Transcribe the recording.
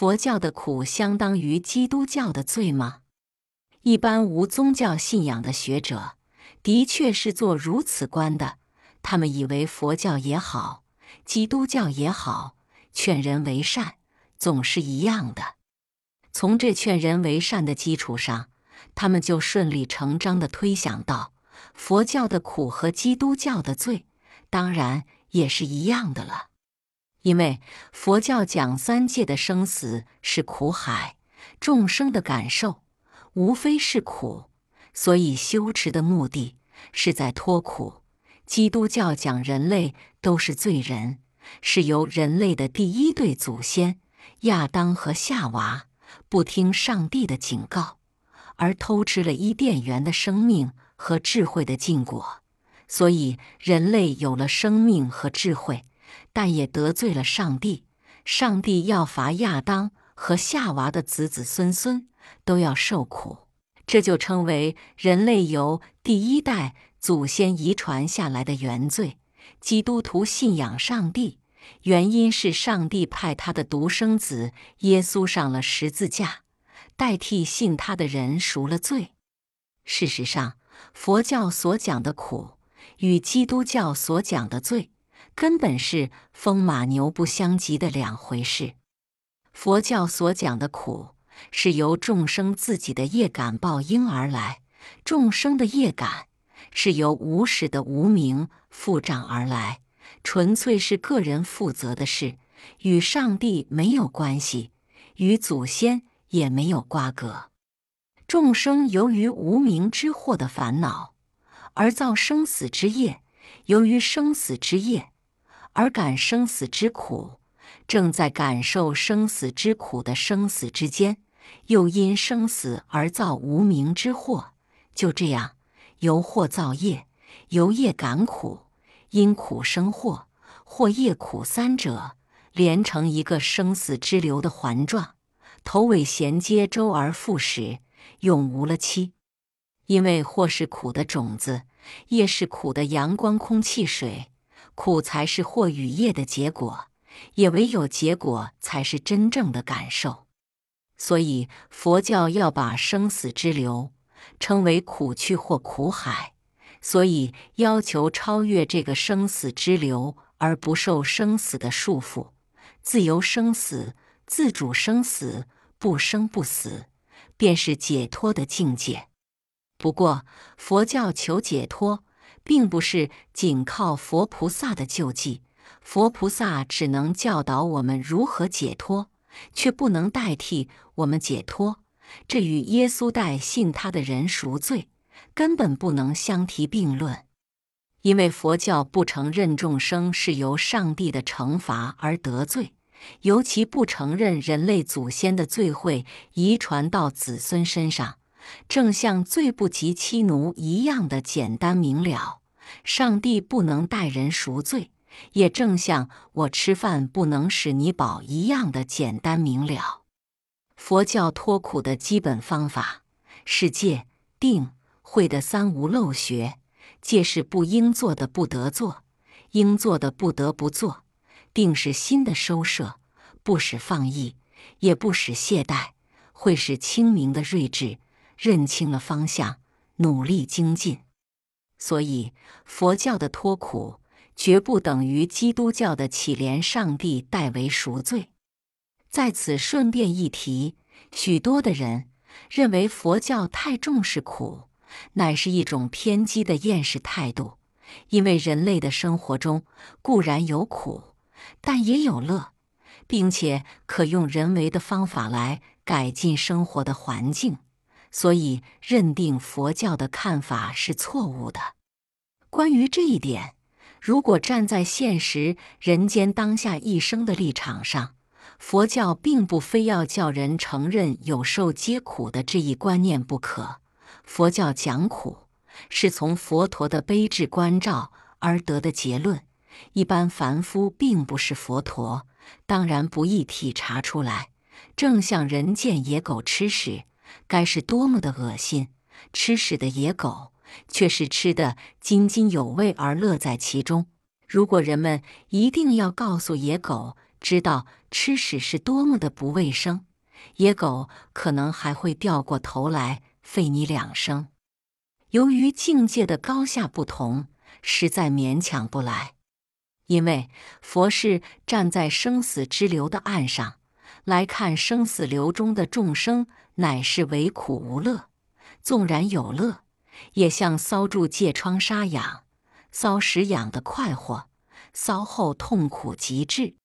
佛教的苦相当于基督教的罪吗？一般无宗教信仰的学者的确是做如此观的。他们以为佛教也好，基督教也好，劝人为善总是一样的。从这劝人为善的基础上，他们就顺理成章地推想到，佛教的苦和基督教的罪，当然也是一样的了。因为佛教讲三界的生死是苦海，众生的感受无非是苦，所以修持的目的是在脱苦。基督教讲人类都是罪人，是由人类的第一对祖先亚当和夏娃不听上帝的警告，而偷吃了伊甸园的生命和智慧的禁果，所以人类有了生命和智慧。但也得罪了上帝，上帝要罚亚当和夏娃的子子孙孙都要受苦，这就称为人类由第一代祖先遗传下来的原罪。基督徒信仰上帝，原因是上帝派他的独生子耶稣上了十字架，代替信他的人赎了罪。事实上，佛教所讲的苦与基督教所讲的罪。根本是风马牛不相及的两回事。佛教所讲的苦，是由众生自己的业感报应而来；众生的业感是由无始的无名负障而来，纯粹是个人负责的事，与上帝没有关系，与祖先也没有瓜葛。众生由于无名之祸的烦恼，而造生死之业；由于生死之业。而感生死之苦，正在感受生死之苦的生死之间，又因生死而造无名之祸。就这样，由祸造业，由业感苦，因苦生祸，或业苦三者连成一个生死之流的环状，头尾衔接，周而复始，永无了期。因为祸是苦的种子，业是苦的阳光、空气、水。苦才是或与业的结果，也唯有结果才是真正的感受。所以佛教要把生死之流称为苦趣或苦海，所以要求超越这个生死之流，而不受生死的束缚，自由生死、自主生死、不生不死，便是解脱的境界。不过佛教求解脱。并不是仅靠佛菩萨的救济，佛菩萨只能教导我们如何解脱，却不能代替我们解脱。这与耶稣代信他的人赎罪，根本不能相提并论。因为佛教不承认众生是由上帝的惩罚而得罪，尤其不承认人类祖先的罪会遗传到子孙身上。正像罪不及妻奴一样的简单明了，上帝不能代人赎罪，也正像我吃饭不能使你饱一样的简单明了。佛教脱苦的基本方法是戒、定、慧的三无漏学。戒是不应做的不得做，应做的不得不做；定是心的收摄，不使放逸，也不使懈怠；慧是清明的睿智。认清了方向，努力精进。所以，佛教的脱苦绝不等于基督教的乞怜上帝代为赎罪。在此顺便一提，许多的人认为佛教太重视苦，乃是一种偏激的厌世态度。因为人类的生活中固然有苦，但也有乐，并且可用人为的方法来改进生活的环境。所以，认定佛教的看法是错误的。关于这一点，如果站在现实人间当下一生的立场上，佛教并不非要叫人承认有受皆苦的这一观念不可。佛教讲苦，是从佛陀的悲智关照而得的结论。一般凡夫并不是佛陀，当然不易体察出来。正像人见野狗吃屎。该是多么的恶心！吃屎的野狗却是吃得津津有味而乐在其中。如果人们一定要告诉野狗知道吃屎是多么的不卫生，野狗可能还会掉过头来吠你两声。由于境界的高下不同，实在勉强不来。因为佛是站在生死之流的岸上来看生死流中的众生，乃是唯苦无乐。纵然有乐，也像搔住疥疮瘙痒，搔时痒的快活，搔后痛苦极致。